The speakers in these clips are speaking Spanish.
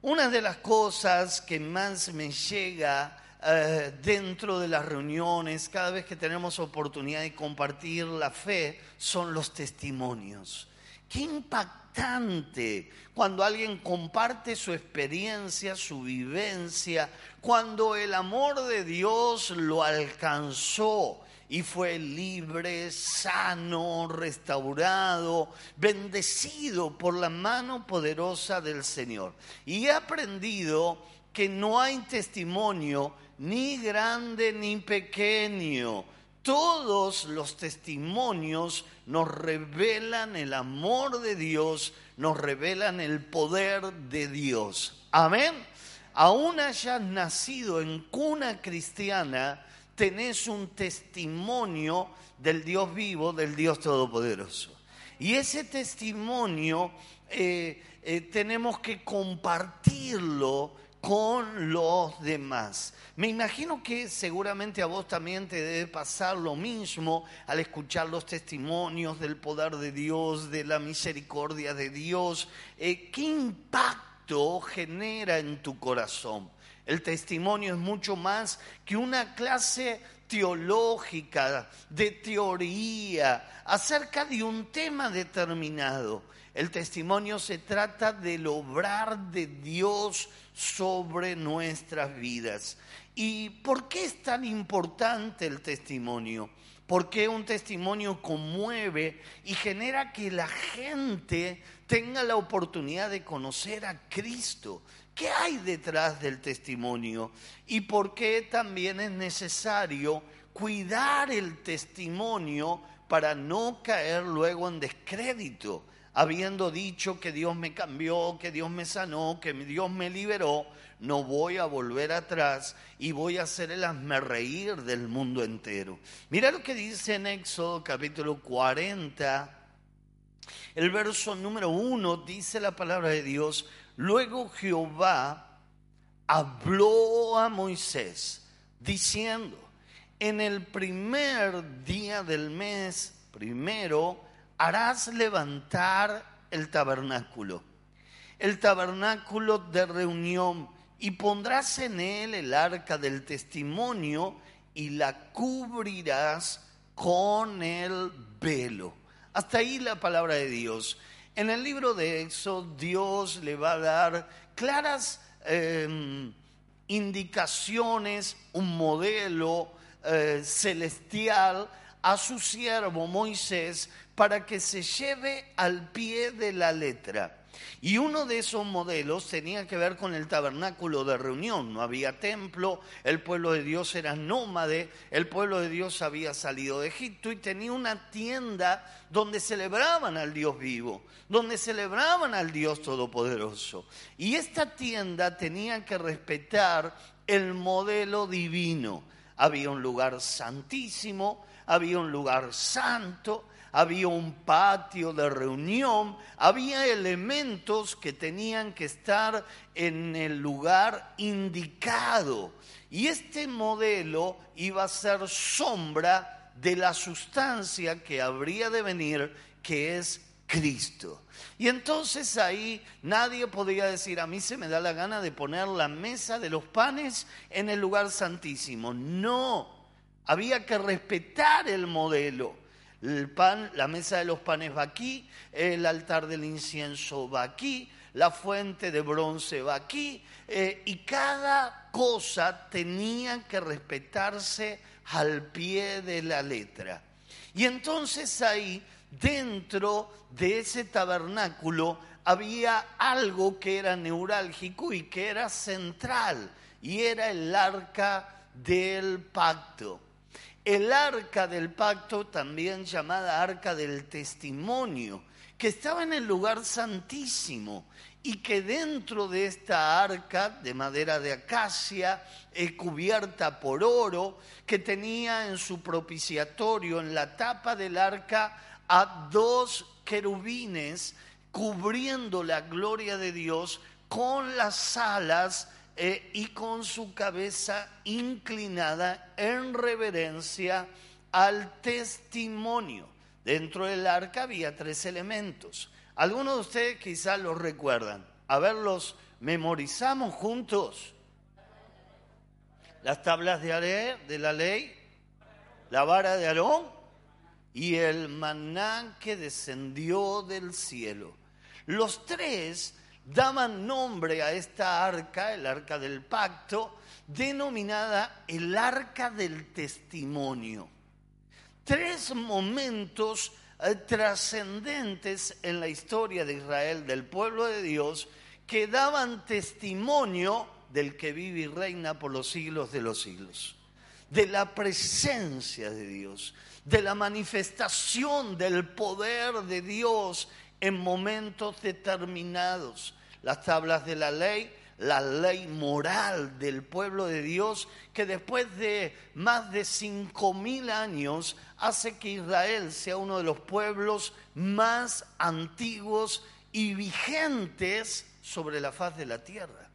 Una de las cosas que más me llega eh, dentro de las reuniones, cada vez que tenemos oportunidad de compartir la fe, son los testimonios. Qué impactante cuando alguien comparte su experiencia, su vivencia, cuando el amor de Dios lo alcanzó y fue libre, sano, restaurado, bendecido por la mano poderosa del Señor. Y he aprendido que no hay testimonio ni grande ni pequeño. Todos los testimonios nos revelan el amor de Dios, nos revelan el poder de Dios. Amén. Aún hayas nacido en cuna cristiana, tenés un testimonio del Dios vivo, del Dios todopoderoso. Y ese testimonio eh, eh, tenemos que compartirlo con los demás. Me imagino que seguramente a vos también te debe pasar lo mismo al escuchar los testimonios del poder de Dios, de la misericordia de Dios. Eh, ¿Qué impacto genera en tu corazón? El testimonio es mucho más que una clase teológica, de teoría, acerca de un tema determinado. El testimonio se trata del obrar de Dios sobre nuestras vidas. ¿Y por qué es tan importante el testimonio? Porque un testimonio conmueve y genera que la gente tenga la oportunidad de conocer a Cristo, ¿Qué hay detrás del testimonio? ¿Y por qué también es necesario cuidar el testimonio para no caer luego en descrédito? Habiendo dicho que Dios me cambió, que Dios me sanó, que Dios me liberó, no voy a volver atrás y voy a hacer el reír del mundo entero. Mira lo que dice en Éxodo capítulo 40, el verso número 1 dice la palabra de Dios, Luego Jehová habló a Moisés diciendo, en el primer día del mes, primero, harás levantar el tabernáculo, el tabernáculo de reunión, y pondrás en él el arca del testimonio y la cubrirás con el velo. Hasta ahí la palabra de Dios. En el libro de Éxodo, Dios le va a dar claras em, indicaciones, un modelo eh, celestial a su siervo Moisés para que se lleve al pie de la letra. Y uno de esos modelos tenía que ver con el tabernáculo de reunión. No había templo, el pueblo de Dios era nómade, el pueblo de Dios había salido de Egipto y tenía una tienda donde celebraban al Dios vivo, donde celebraban al Dios todopoderoso. Y esta tienda tenía que respetar el modelo divino. Había un lugar santísimo, había un lugar santo, había un patio de reunión, había elementos que tenían que estar en el lugar indicado. Y este modelo iba a ser sombra de la sustancia que habría de venir, que es Cristo. Y entonces ahí nadie podía decir, a mí se me da la gana de poner la mesa de los panes en el lugar santísimo. No, había que respetar el modelo. El pan, la mesa de los panes va aquí, el altar del incienso va aquí, la fuente de bronce va aquí, eh, y cada cosa tenía que respetarse al pie de la letra. Y entonces ahí, dentro de ese tabernáculo, había algo que era neurálgico y que era central, y era el arca del pacto el arca del pacto, también llamada arca del testimonio, que estaba en el lugar santísimo y que dentro de esta arca de madera de acacia, eh, cubierta por oro, que tenía en su propiciatorio, en la tapa del arca, a dos querubines cubriendo la gloria de Dios con las alas eh, y con su cabeza inclinada en reverencia al testimonio. Dentro del arca había tres elementos. Algunos de ustedes quizás los recuerdan. A ver los memorizamos juntos las tablas de, de la ley, la vara de Aarón y el maná que descendió del cielo. Los tres daban nombre a esta arca, el arca del pacto, denominada el arca del testimonio. Tres momentos eh, trascendentes en la historia de Israel, del pueblo de Dios, que daban testimonio del que vive y reina por los siglos de los siglos, de la presencia de Dios, de la manifestación del poder de Dios en momentos determinados. Las tablas de la ley, la ley moral del pueblo de Dios, que después de más de cinco mil años hace que Israel sea uno de los pueblos más antiguos y vigentes sobre la faz de la tierra.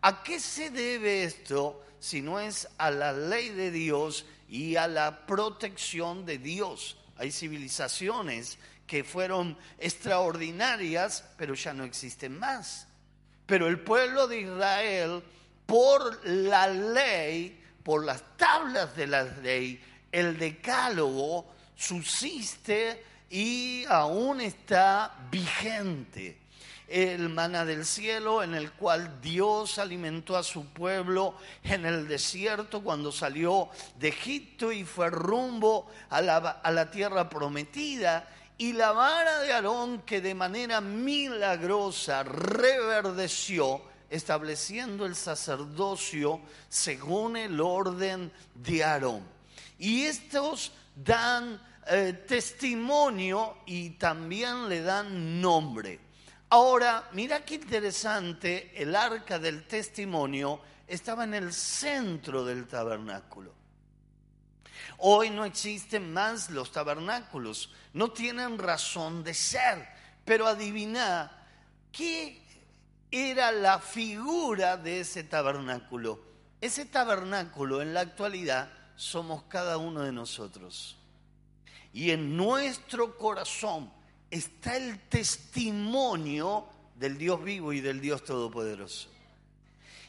¿A qué se debe esto si no es a la ley de Dios y a la protección de Dios? Hay civilizaciones que fueron extraordinarias, pero ya no existen más. Pero el pueblo de Israel, por la ley, por las tablas de la ley, el decálogo subsiste y aún está vigente el maná del cielo en el cual Dios alimentó a su pueblo en el desierto cuando salió de Egipto y fue rumbo a la, a la tierra prometida. Y la vara de Aarón que de manera milagrosa reverdeció, estableciendo el sacerdocio según el orden de Aarón. Y estos dan eh, testimonio y también le dan nombre. Ahora, mira qué interesante, el arca del testimonio estaba en el centro del tabernáculo. Hoy no existen más los tabernáculos, no tienen razón de ser, pero adivina qué era la figura de ese tabernáculo. Ese tabernáculo en la actualidad somos cada uno de nosotros. Y en nuestro corazón está el testimonio del Dios vivo y del Dios todopoderoso.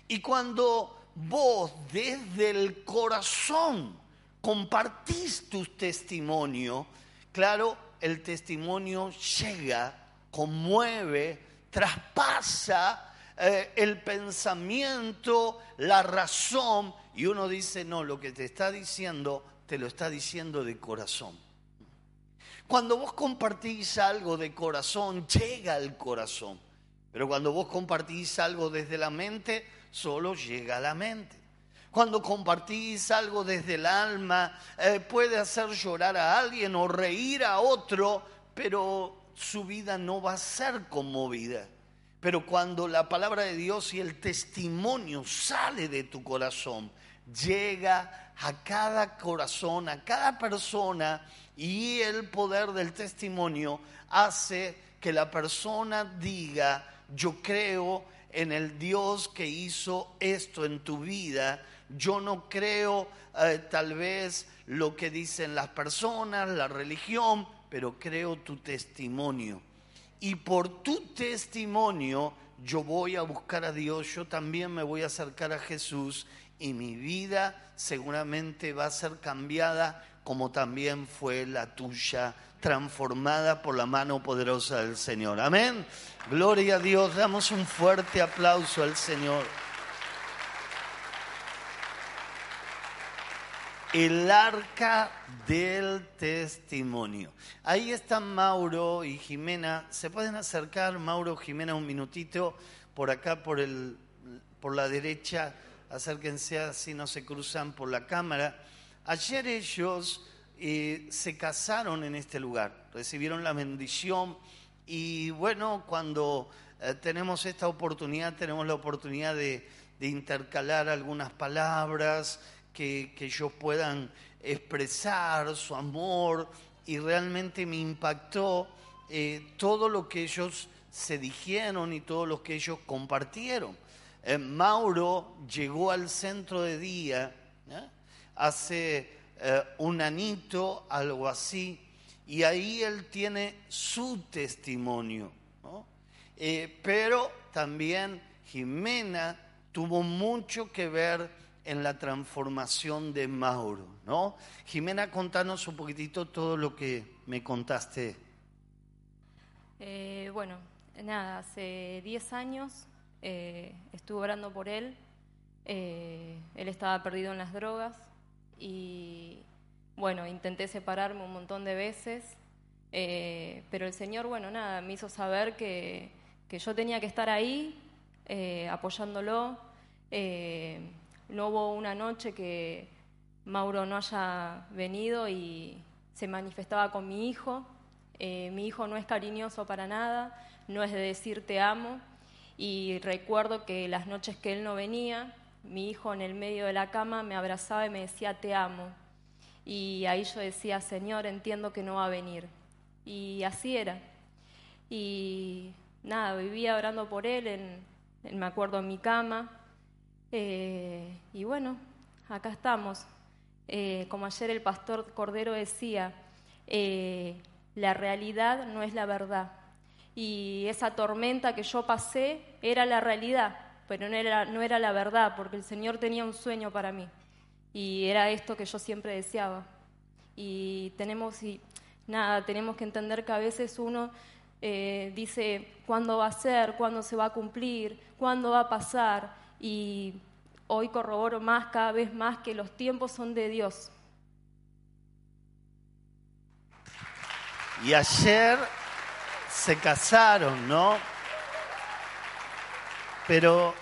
Y cuando vos desde el corazón compartís tu testimonio, claro, el testimonio llega, conmueve, traspasa eh, el pensamiento, la razón, y uno dice, no, lo que te está diciendo, te lo está diciendo de corazón. Cuando vos compartís algo de corazón, llega al corazón. Pero cuando vos compartís algo desde la mente, solo llega a la mente. Cuando compartís algo desde el alma, eh, puede hacer llorar a alguien o reír a otro, pero su vida no va a ser conmovida. Pero cuando la palabra de Dios y el testimonio sale de tu corazón, llega a cada corazón, a cada persona y el poder del testimonio hace que la persona diga, yo creo en el Dios que hizo esto en tu vida, yo no creo eh, tal vez lo que dicen las personas, la religión, pero creo tu testimonio. Y por tu testimonio yo voy a buscar a Dios, yo también me voy a acercar a Jesús y mi vida seguramente va a ser cambiada como también fue la tuya, transformada por la mano poderosa del Señor. Amén. Gloria a Dios. Damos un fuerte aplauso al Señor. El arca del testimonio. Ahí están Mauro y Jimena. ¿Se pueden acercar, Mauro, Jimena, un minutito? Por acá, por, el, por la derecha. Acérquense así, no se cruzan por la cámara. Ayer ellos eh, se casaron en este lugar, recibieron la bendición y bueno, cuando eh, tenemos esta oportunidad, tenemos la oportunidad de, intercalar algunas palabras que, ellos puedan expresar su amor y realmente me impactó eh, todo lo que ellos se dijeron y todo lo que ellos compartieron. Mauro llegó al centro de día hace eh, un anito, algo así, y ahí él tiene su testimonio. Eh, pero también Jimena tuvo mucho que ver en la transformación de Mauro, ¿no? Jimena, contanos un poquitito todo lo que me contaste. Eh, bueno, nada, hace 10 años eh, estuve orando por él. Eh, él estaba perdido en las drogas y, bueno, intenté separarme un montón de veces, pero el Señor, bueno, nada, me hizo saber que, que yo tenía que estar ahí apoyándolo no hubo una noche que Mauro no haya venido y se manifestaba con mi hijo. Eh, mi hijo no es cariñoso para nada, no es de decir te amo. Y recuerdo que las noches que él no venía, mi hijo en el medio de la cama me abrazaba y me decía te amo. Y ahí yo decía, Señor, entiendo que no va a venir. Y así era. Y nada, vivía orando por él, en, me acuerdo, en mi cama, eh, y bueno, acá estamos. Eh, como ayer el pastor Cordero decía, eh, la realidad no es la verdad. Y esa tormenta que yo pasé era la realidad, pero no era, no era la verdad, porque el Señor tenía un sueño para mí. Y era esto que yo siempre deseaba. Y tenemos, y, nada, tenemos que entender que a veces uno dice cuándo va a ser, cuándo se va a cumplir, cuándo va a pasar y hoy corroboro más, cada vez más, que los tiempos son de Dios. Y ayer se casaron, ¿no? Pero,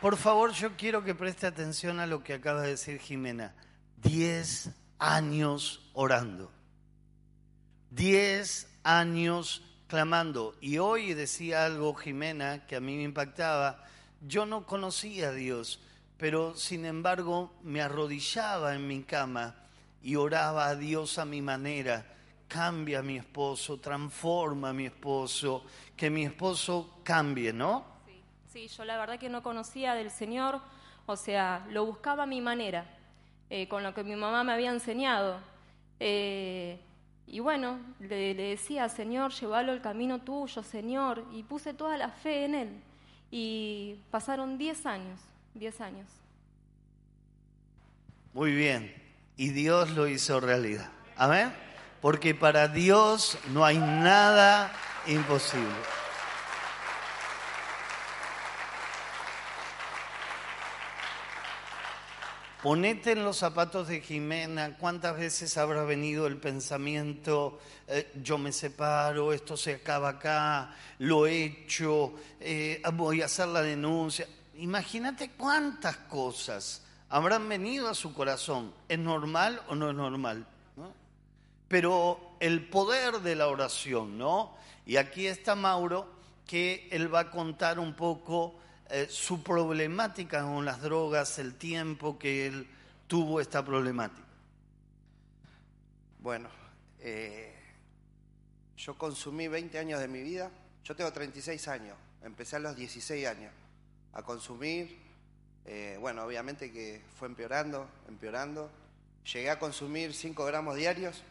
por favor, yo quiero que preste atención a lo que acaba de decir Jimena. Diez años orando. Diez años clamando. Y hoy decía algo Jimena que a mí me impactaba yo no conocía a Dios, pero sin embargo me arrodillaba en mi cama y oraba a Dios a mi manera. Cambia a mi esposo, transforma a mi esposo, que mi esposo cambie, ¿no? Sí, yo la verdad que no conocía del Señor, o sea, lo buscaba a mi manera, eh, con lo que mi mamá me había enseñado. Eh, y bueno, le, le, decía, Señor, llévalo al camino tuyo, Señor, y puse toda la fe en Él. Y pasaron 10 años, 10 años. Muy bien. Y Dios lo hizo realidad. Amén. Porque para Dios no hay nada imposible. Ponete en los zapatos de Jimena, cuántas veces habrá venido el pensamiento, eh, yo me separo, esto se acaba acá, lo he hecho, eh, voy a hacer la denuncia. Imagínate cuántas cosas habrán venido a su corazón. ¿Es normal o no es normal? Pero el poder de la oración, ¿no? Y aquí está Mauro, que él va a contar un poco eh, su problemática con las drogas, el tiempo que él tuvo esta problemática. Bueno, eh, yo consumí 20 años de mi vida, yo tengo 36 años, empecé a los 16 años a consumir, eh, bueno, obviamente que fue empeorando, empeorando, llegué a consumir 5 gramos diarios,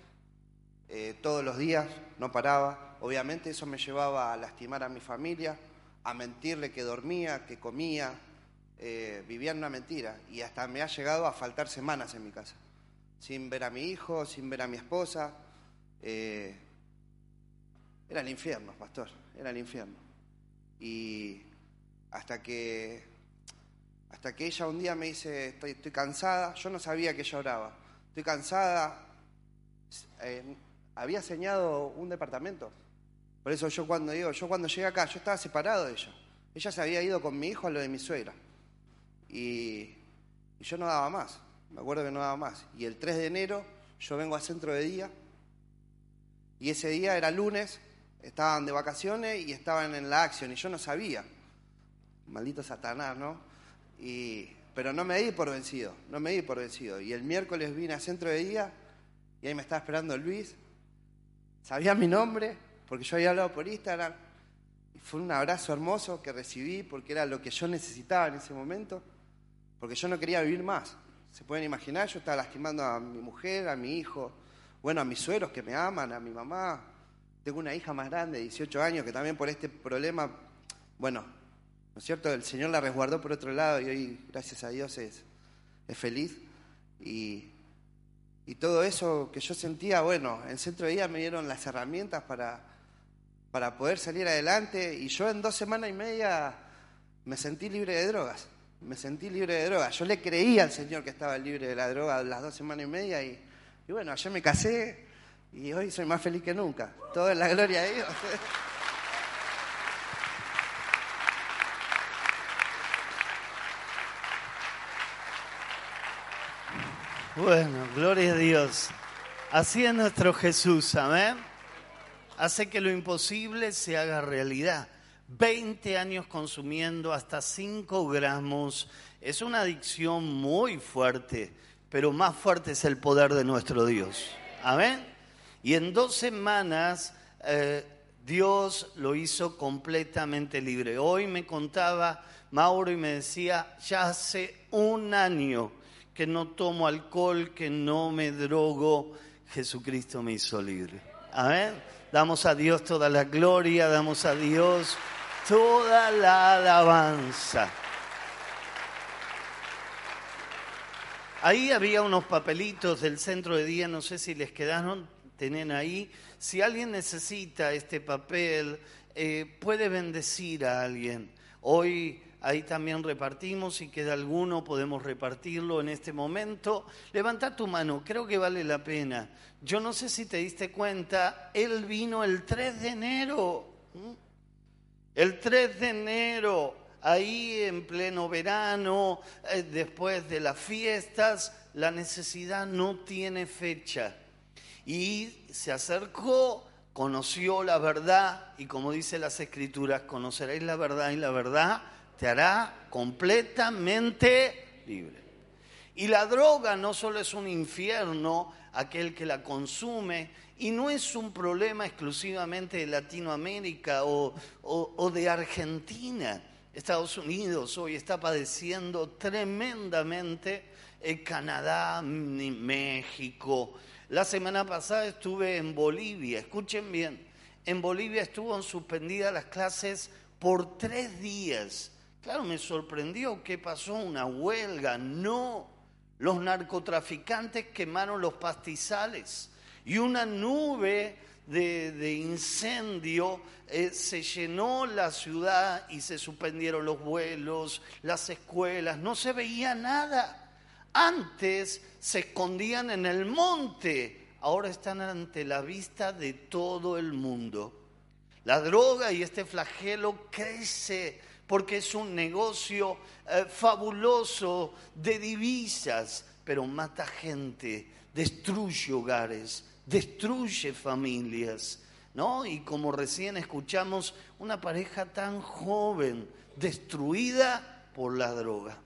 todos los días, no paraba, obviamente eso me llevaba a lastimar a mi familia, a mentirle que dormía, que comía, eh, vivía en una mentira. Y hasta me ha llegado a faltar semanas en mi casa, sin ver a mi hijo, sin ver a mi esposa. Eh, era el infierno, pastor, era el infierno. Y hasta que, hasta que ella un día me dice, estoy, cansada, yo no sabía que ella oraba, estoy cansada, eh, había señado un departamento por eso yo cuando yo cuando llegué acá, yo estaba separado de ella. Ella se había ido con mi hijo a lo de mi suegra. Y, yo no daba más. Me acuerdo que no daba más. Y el 3 de enero yo vengo al centro de día. Y ese día era lunes, estaban de vacaciones y estaban en la acción. Y yo no sabía. Maldito Satanás, ¿no? Y, pero no me di por vencido, no me di por vencido. Y el miércoles vine al centro de día y ahí me estaba esperando Luis. Sabía mi nombre, porque yo había hablado por Instagram y fue un abrazo hermoso que recibí porque era lo que yo necesitaba en ese momento, porque yo no quería vivir más. Se pueden imaginar, yo estaba lastimando a mi mujer, a mi hijo, bueno, a mis sueros que me aman, a mi mamá. Tengo una hija más grande, de 18 años, que también por este problema, bueno, ¿no es cierto? El Señor la resguardó por otro lado y hoy, gracias a Dios, es, es feliz. Y, y todo eso que yo sentía, bueno, en Centro de Día me dieron las herramientas para, para poder salir adelante y yo en dos semanas y media me sentí libre de drogas. Me sentí libre de drogas. Yo le creía al Señor que estaba libre de la droga las dos semanas y media y, y bueno, ayer me casé y hoy soy más feliz que nunca. Todo en la gloria de Dios. Bueno, gloria a Dios. Así es nuestro Jesús, amén. Hace que lo imposible se haga realidad. 20 años consumiendo hasta 5 gramos. Es una adicción muy fuerte, pero más fuerte es el poder de nuestro Dios. Amén. Y en dos semanas eh, Dios lo hizo completamente libre. Hoy me contaba Mauro y me decía, ya hace un año que no tomo alcohol, que no me drogo, Jesucristo me hizo libre. Amén. Damos a Dios toda la gloria, damos a Dios toda la alabanza. Ahí había unos papelitos del centro de día, no sé si les quedaron, tienen ahí. Si alguien necesita este papel, eh, puede bendecir a alguien. Hoy ahí también repartimos, si queda alguno podemos repartirlo en este momento. Levanta tu mano, creo que vale la pena. Yo no sé si te diste cuenta, él vino el 3 de enero. El 3 de enero, ahí en pleno verano, eh, después de las fiestas, la necesidad no tiene fecha. Y se acercó, conoció la verdad y como dice las escrituras, conoceréis la verdad y la verdad te hará completamente libre. Y la droga no solo es un infierno, aquel que la consume, y no es un problema exclusivamente de Latinoamérica o, de Argentina. Estados Unidos hoy está padeciendo tremendamente eh, Canadá, México. La semana pasada estuve en Bolivia, escuchen bien, en Bolivia estuvo suspendidas las clases por tres días Claro, me sorprendió que pasó una huelga. No, los narcotraficantes quemaron los pastizales y una nube de, incendio eh, se llenó la ciudad y se suspendieron los vuelos, las escuelas, no se veía nada. Antes se escondían en el monte, ahora están ante la vista de todo el mundo. La droga y este flagelo crece porque es un negocio eh, fabuloso de divisas, pero mata gente, destruye hogares, destruye familias, ¿no? Y como recién escuchamos, una pareja tan joven, destruida por la droga.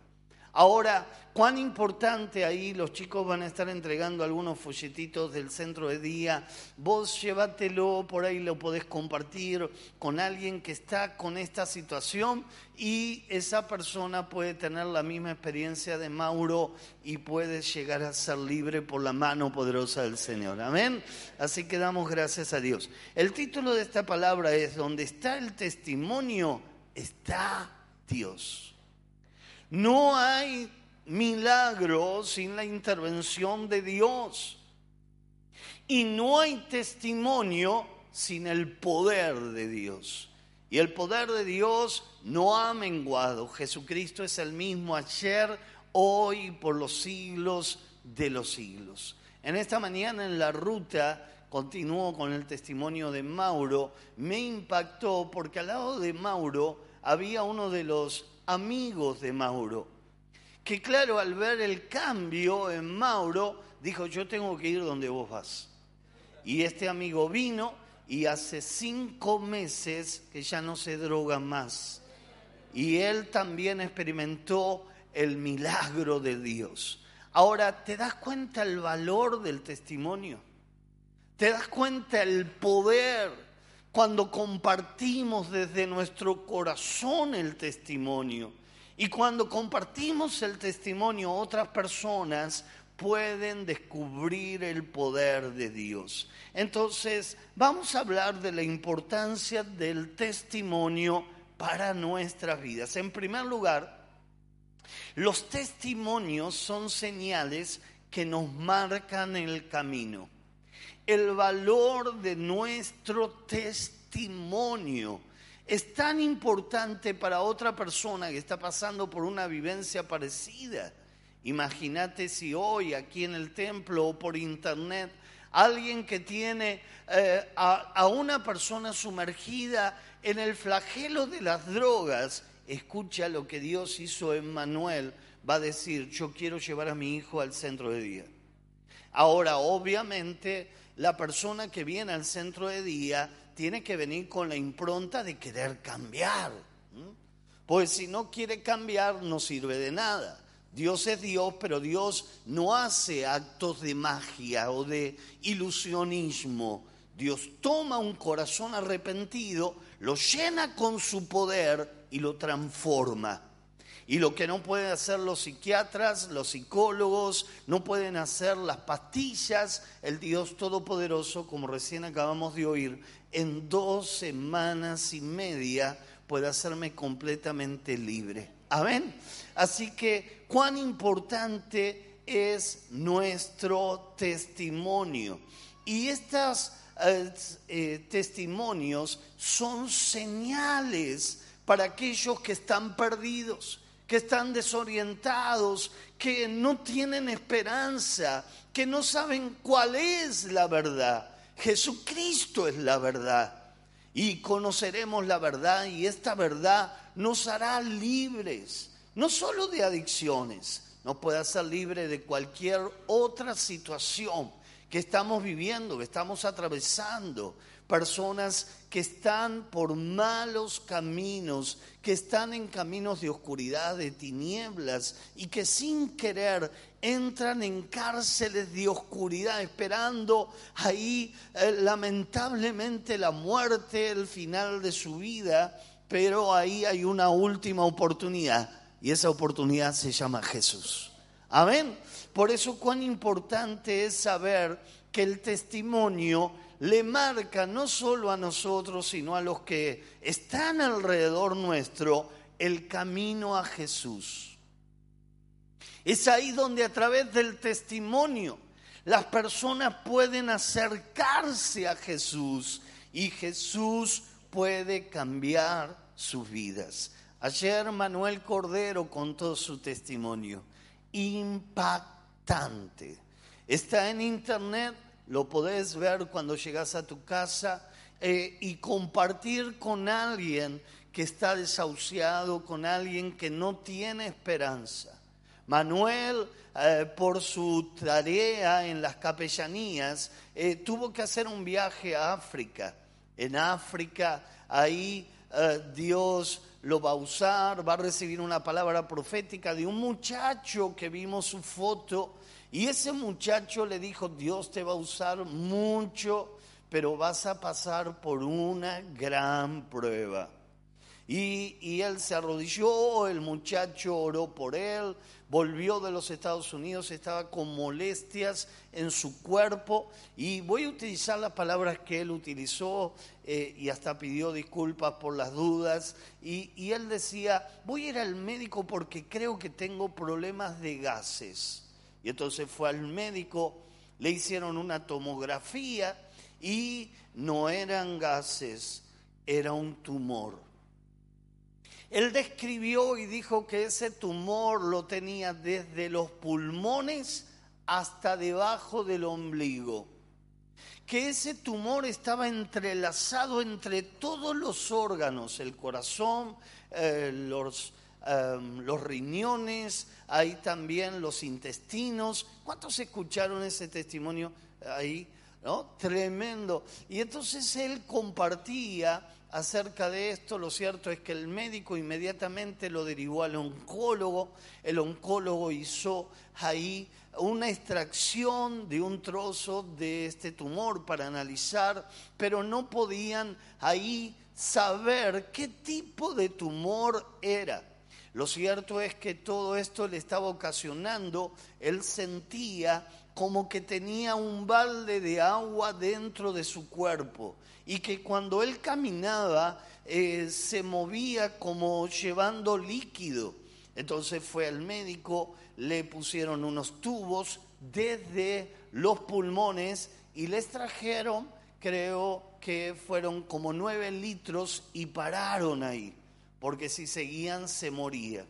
Ahora, cuán importante ahí los chicos van a estar entregando algunos folletitos del centro de día. Vos llévatelo, por ahí lo podés compartir con alguien que está con esta situación y esa persona puede tener la misma experiencia de Mauro y puede llegar a ser libre por la mano poderosa del Señor. Amén. Así que damos gracias a Dios. El título de esta palabra es, donde está el testimonio, está Dios. No hay milagro sin la intervención de Dios. Y no hay testimonio sin el poder de Dios. Y el poder de Dios no ha menguado. Jesucristo es el mismo ayer, hoy, y por los siglos de los siglos. En esta mañana en la ruta continúo con el testimonio de Mauro. Me impactó porque al lado de Mauro había uno de los amigos de Mauro, que claro, al ver el cambio en Mauro, dijo, yo tengo que ir donde vos vas. Y este amigo vino y hace cinco meses que ya no se droga más. Y él también experimentó el milagro de Dios. Ahora, ¿te das cuenta el valor del testimonio? ¿Te das cuenta el poder cuando compartimos desde nuestro corazón el testimonio. Y cuando compartimos el testimonio, otras personas pueden descubrir el poder de Dios. Entonces, vamos a hablar de la importancia del testimonio para nuestras vidas. En primer lugar, los testimonios son señales que nos marcan el camino. El valor de nuestro testimonio es tan importante para otra persona que está pasando por una vivencia parecida. Imagínate si hoy aquí en el templo o por internet alguien que tiene eh, a, una persona sumergida en el flagelo de las drogas, escucha lo que Dios hizo en Manuel, va a decir, yo quiero llevar a mi hijo al centro de día. Ahora, obviamente, la persona que viene al centro de día tiene que venir con la impronta de querer cambiar. Pues si no quiere cambiar, no sirve de nada. Dios es Dios, pero Dios no hace actos de magia o de ilusionismo. Dios toma un corazón arrepentido, lo llena con su poder y lo transforma. Y lo que no pueden hacer los psiquiatras, los psicólogos, no pueden hacer las pastillas, el Dios Todopoderoso, como recién acabamos de oír, en dos semanas y media puede hacerme completamente libre. Amén. Así que cuán importante es nuestro testimonio. Y estos eh, eh, testimonios son señales para aquellos que están perdidos, que están desorientados, que no tienen esperanza, que no saben cuál es la verdad. Jesucristo es la verdad. Y conoceremos la verdad y esta verdad nos hará libres no solo de adicciones, nos puede hacer libre de cualquier otra situación que estamos viviendo, que estamos atravesando. Personas que están por malos caminos, que están en caminos de oscuridad, de tinieblas, y que sin querer entran en cárceles de oscuridad, esperando ahí eh, lamentablemente la muerte, el final de su vida, pero ahí hay una última oportunidad y esa oportunidad se llama Jesús. Amén. Por eso cuán importante es saber que el testimonio le marca no solo a nosotros, sino a los que están alrededor nuestro, el camino a Jesús. Es ahí donde a través del testimonio las personas pueden acercarse a Jesús y Jesús puede cambiar sus vidas. Ayer Manuel Cordero contó su testimonio. Impactante. Está en internet, lo podés ver cuando llegas a tu casa eh, y compartir con alguien que está desahuciado, con alguien que no tiene esperanza. Manuel, eh, por su tarea en las capellanías, eh, tuvo que hacer un viaje a África. En África, ahí Dios lo va a usar, va a recibir una palabra profética de un muchacho que vimos su foto y ese muchacho le dijo, Dios te va a usar mucho, pero vas a pasar por una gran prueba. Y, él se arrodilló, el muchacho oró por él, volvió de los Estados Unidos, estaba con molestias en su cuerpo y voy a utilizar las palabras que él utilizó eh, y hasta pidió disculpas por las dudas y, y él decía, voy a ir al médico porque creo que tengo problemas de gases. Y entonces fue al médico, le hicieron una tomografía y no eran gases, era un tumor. Él describió y dijo que ese tumor lo tenía desde los pulmones hasta debajo del ombligo. Que ese tumor estaba entrelazado entre todos los órganos, el corazón, eh, los, em, los riñones, ahí también los intestinos. ¿Cuántos escucharon ese testimonio ahí? ¿No? Tremendo. Y entonces él compartía acerca de esto, lo cierto es que el médico inmediatamente lo derivó al oncólogo, el oncólogo hizo ahí una extracción de un trozo de este tumor para analizar, pero no podían ahí saber qué tipo de tumor era. Lo cierto es que todo esto le estaba ocasionando, él sentía como que tenía un balde de agua dentro de su cuerpo y que cuando él caminaba eh, se movía como llevando líquido. Entonces fue al médico, le pusieron unos tubos desde los pulmones y les trajeron, creo que fueron como nueve litros y pararon ahí, porque si seguían se moría.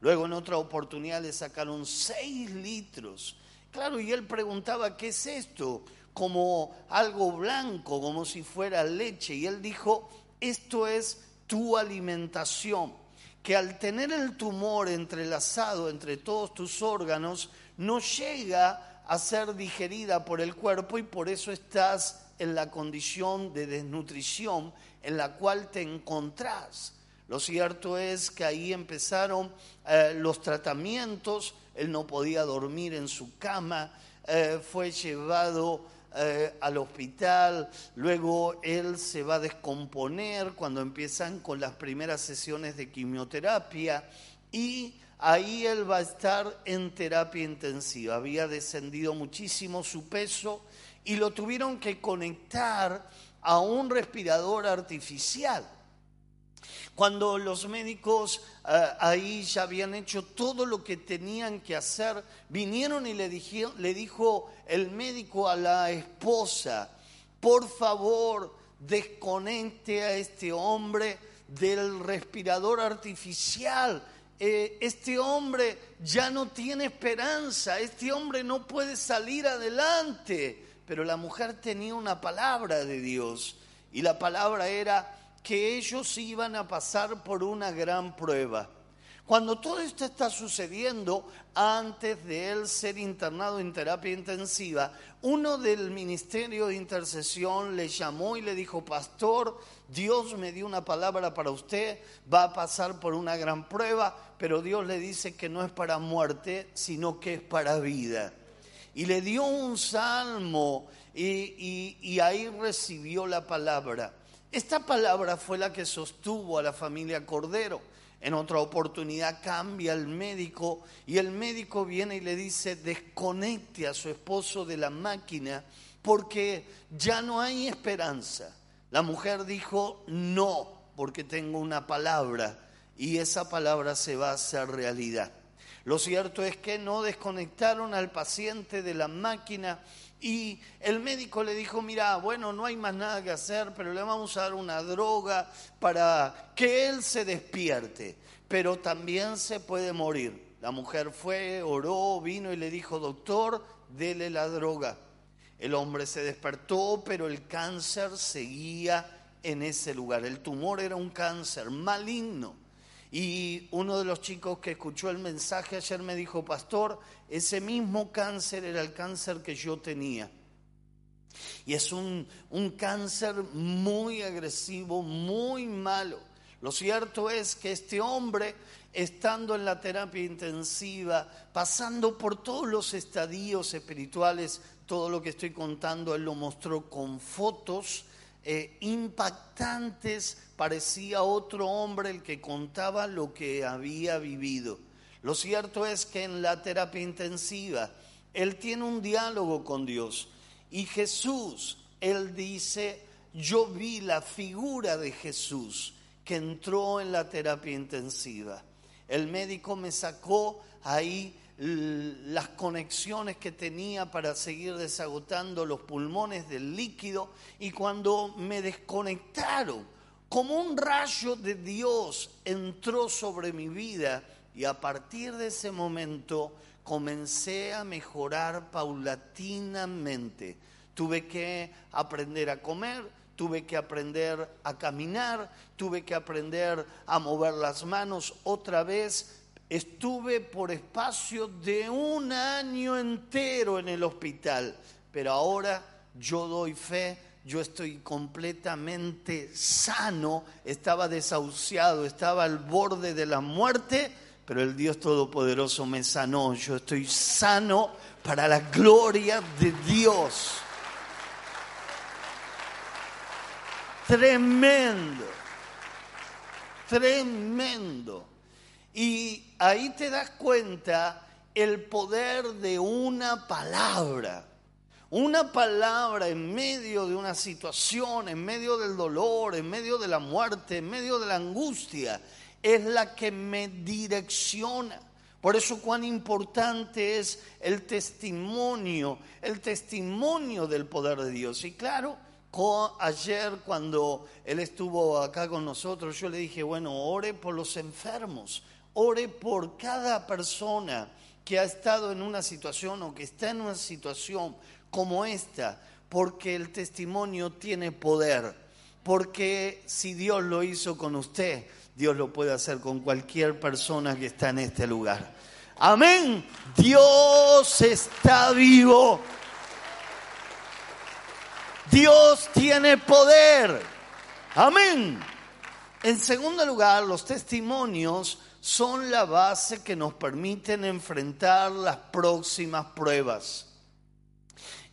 Luego en otra oportunidad le sacaron seis litros. Claro, y él preguntaba, ¿qué es esto? Como algo blanco, como si fuera leche. Y él dijo, esto es tu alimentación, que al tener el tumor entrelazado entre todos tus órganos, no llega a ser digerida por el cuerpo y por eso estás en la condición de desnutrición en la cual te encontrás. Lo cierto es que ahí empezaron eh, los tratamientos, él no podía dormir en su cama, eh, fue llevado eh, al hospital, luego él se va a descomponer cuando empiezan con las primeras sesiones de quimioterapia y ahí él va a estar en terapia intensiva. Había descendido muchísimo su peso y lo tuvieron que conectar a un respirador artificial. Cuando los médicos eh, ahí ya habían hecho todo lo que tenían que hacer, vinieron y le, le dijo el médico a la esposa, por favor, desconecte a este hombre del respirador artificial. Eh, este hombre ya no tiene esperanza, este hombre no puede salir adelante. Pero la mujer tenía una palabra de Dios y la palabra era, que ellos iban a pasar por una gran prueba. Cuando todo esto está sucediendo, antes de él ser internado en terapia intensiva, uno del ministerio de intercesión le llamó y le dijo, pastor, Dios me dio una palabra para usted, va a pasar por una gran prueba, pero Dios le dice que no es para muerte, sino que es para vida. Y le dio un salmo y, ahí recibió la palabra. Esta palabra fue la que sostuvo a la familia Cordero. En otra oportunidad cambia el médico y el médico viene y le dice, desconecte a su esposo de la máquina porque ya no hay esperanza. La mujer dijo, no, porque tengo una palabra y esa palabra se va a hacer realidad. Lo cierto es que no desconectaron al paciente de la máquina y el médico le dijo, mira, bueno, no hay más nada que hacer, pero le vamos a dar una droga para que él se despierte, pero también se puede morir. La mujer fue, oró, vino y le dijo, doctor, dele la droga. El hombre se despertó, pero el cáncer seguía en ese lugar. El tumor era un cáncer maligno. Y uno de los chicos que escuchó el mensaje ayer me dijo, pastor, ese mismo cáncer era el cáncer que yo tenía. Y es un, un cáncer muy agresivo, muy malo. Lo cierto es que este hombre, estando en la terapia intensiva, pasando por todos los estadios espirituales, todo lo que estoy contando, él lo mostró con fotos eh, impactantes, parecía otro hombre el que contaba lo que había vivido. Lo cierto es que en la terapia intensiva, él tiene un diálogo con Dios y Jesús, él dice, yo vi la figura de Jesús que entró en la terapia intensiva. El médico me sacó ahí las conexiones que tenía para seguir desagotando los pulmones del líquido y cuando me desconectaron, como un rayo de Dios entró sobre mi vida y a partir de ese momento comencé a mejorar paulatinamente. Tuve que aprender a comer, tuve que aprender a caminar, tuve que aprender a mover las manos otra vez, Estuve por espacio de un año entero en el hospital, pero ahora yo doy fe, yo estoy completamente sano, estaba desahuciado, estaba al borde de la muerte, pero el Dios Todopoderoso me sanó, yo estoy sano para la gloria de Dios. Tremendo, tremendo. Y ahí te das cuenta el poder de una palabra. Una palabra en medio de una situación, en medio del dolor, en medio de la muerte, en medio de la angustia, es la que me direcciona. Por eso cuán importante es el testimonio, el testimonio del poder de Dios. Y claro, ayer cuando él estuvo acá con nosotros, yo le dije, bueno, ore por los enfermos, ore por cada persona que ha estado en una situación o que está en una situación como esta, porque el testimonio tiene poder, porque si Dios lo hizo con usted, Dios lo puede hacer con cualquier persona que está en este lugar. Amén. Dios está vivo. Dios tiene poder. Amén. En segundo lugar, los testimonios son la base que nos permiten enfrentar las próximas pruebas.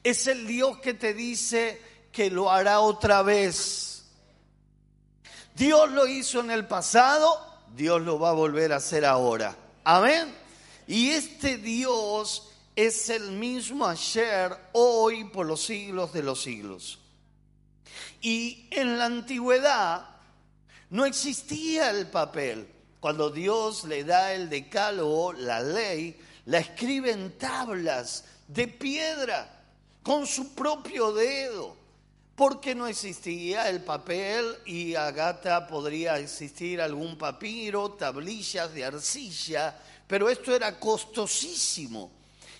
Es el Dios que te dice que lo hará otra vez. Dios lo hizo en el pasado, Dios lo va a volver a hacer ahora. Amén. Y este Dios es el mismo ayer, hoy, por los siglos de los siglos. Y en la antigüedad no existía el papel. Cuando Dios le da el decálogo, la ley, la escribe en tablas de piedra con su propio dedo, porque no existía el papel y a Gata podría existir algún papiro, tablillas de arcilla, pero esto era costosísimo.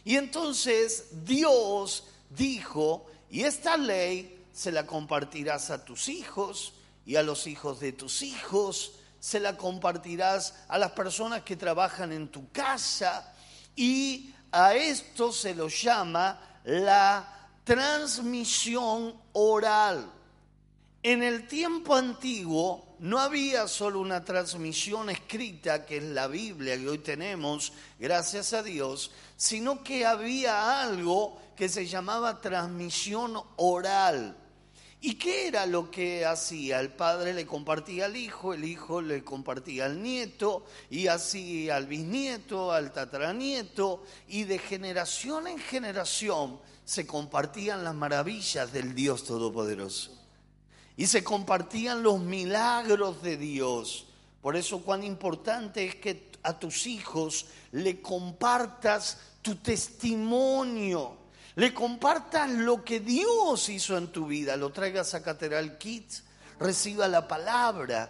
Y entonces Dios dijo, y esta ley se la compartirás a tus hijos y a los hijos de tus hijos, se la compartirás a las personas que trabajan en tu casa y a esto se lo llama la transmisión oral. En el tiempo antiguo no había solo una transmisión escrita, que es la Biblia que hoy tenemos, gracias a Dios, sino que había algo que se llamaba transmisión oral. ¿Y qué era lo que hacía? El padre le compartía al hijo, el hijo le compartía al nieto, y así al bisnieto, al tataranieto, y de generación en generación se compartían las maravillas del Dios Todopoderoso y se compartían los milagros de Dios. Por eso cuán importante es que a tus hijos le compartas tu testimonio, le compartas lo que Dios hizo en tu vida, lo traigas a Catedral Kids, reciba la palabra,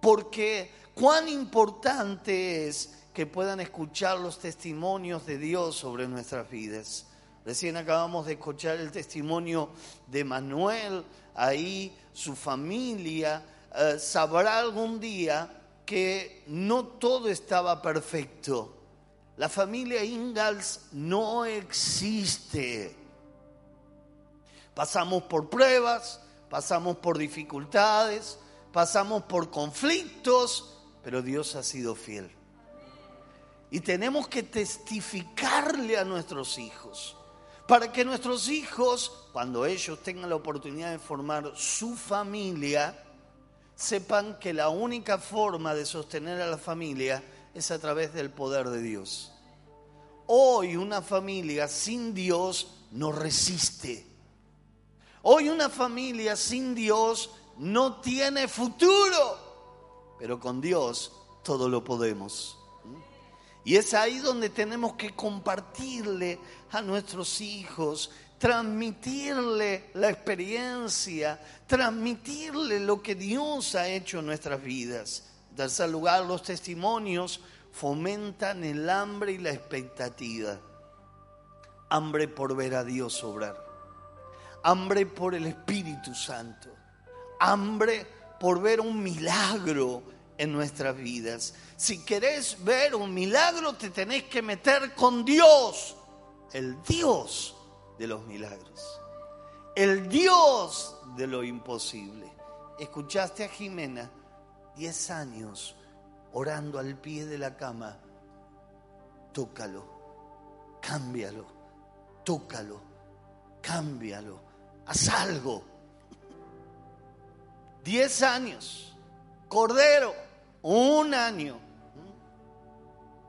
porque cuán importante es que puedan escuchar los testimonios de Dios sobre nuestras vidas. Recién acabamos de escuchar el testimonio de Manuel, ahí su familia, eh, sabrá algún día que no todo estaba perfecto. La familia Ingalls no existe. Pasamos por pruebas, pasamos por dificultades, pasamos por conflictos, pero Dios ha sido fiel. Y tenemos que testificarle a nuestros hijos para que nuestros hijos, cuando ellos tengan la oportunidad de formar su familia, sepan que la única forma de sostener a la familia es a través del poder de Dios. Hoy una familia sin Dios no resiste. Hoy una familia sin Dios no tiene futuro, pero con Dios todo lo podemos. Y es ahí donde tenemos que compartirle a nuestros hijos, transmitirle la experiencia, transmitirle lo que Dios ha hecho en nuestras vidas. En tercer lugar, los testimonios fomentan el hambre y la expectativa. Hambre por ver a Dios obrar. Hambre por el Espíritu Santo. Hambre por ver un milagro en nuestras vidas. Si querés ver un milagro, te tenés que meter con Dios, el Dios de los milagros, el Dios de lo imposible. Escuchaste a Jimena, 10 años, orando al pie de la cama. Tócalo, cámbialo, tócalo, cámbialo, haz algo. 10 años, Cordero, un año.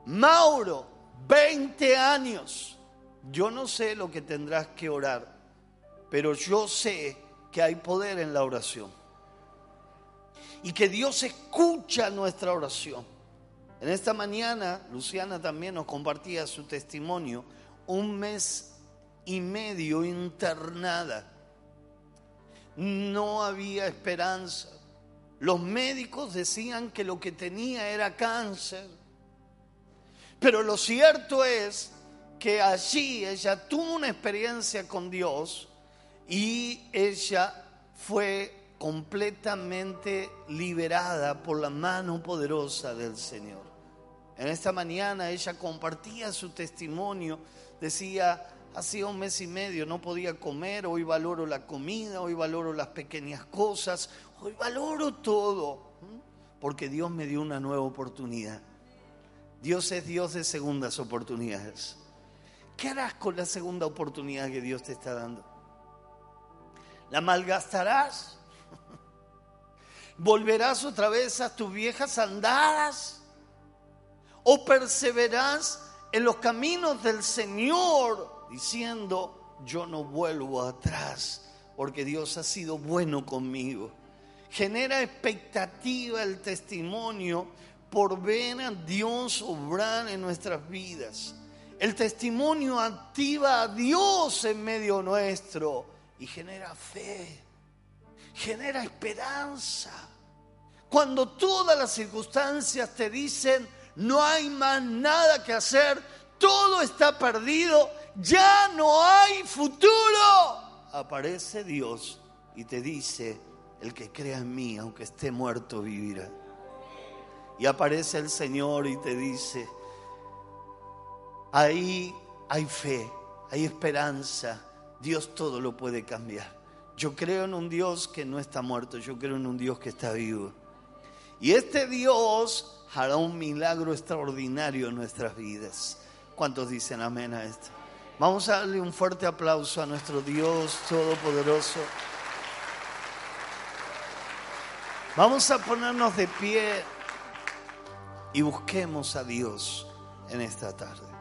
Mauro, 20 años. Yo no sé lo que tendrás que orar, pero yo sé que hay poder en la oración y que Dios escucha nuestra oración. En esta mañana, Luciana también nos compartía su testimonio, un mes y medio internada. No había esperanza. Los médicos decían que lo que tenía era cáncer. Pero lo cierto es que allí ella tuvo una experiencia con Dios y ella fue completamente liberada por la mano poderosa del Señor. En esta mañana ella compartía su testimonio, decía, hacía un mes y medio no podía comer, hoy valoro la comida, hoy valoro las pequeñas cosas, hoy valoro todo, porque Dios me dio una nueva oportunidad. Dios es Dios de segundas oportunidades. ¿Qué harás con la segunda oportunidad que Dios te está dando? ¿La malgastarás? ¿Volverás otra vez a tus viejas andadas? ¿O perseverás en los caminos del Señor diciendo, yo no vuelvo atrás porque Dios ha sido bueno conmigo? Genera expectativa el testimonio por ver a Dios obrar en nuestras vidas. El testimonio activa a Dios en medio nuestro y genera fe, genera esperanza. Cuando todas las circunstancias te dicen, no hay más nada que hacer, todo está perdido, ya no hay futuro, aparece Dios y te dice, el que crea en mí, aunque esté muerto, vivirá. Y aparece el Señor y te dice, ahí hay fe, hay esperanza, Dios todo lo puede cambiar. Yo creo en un Dios que no está muerto, yo creo en un Dios que está vivo. Y este Dios hará un milagro extraordinario en nuestras vidas. ¿Cuántos dicen amén a esto? Vamos a darle un fuerte aplauso a nuestro Dios Todopoderoso. Vamos a ponernos de pie y busquemos a Dios en esta tarde.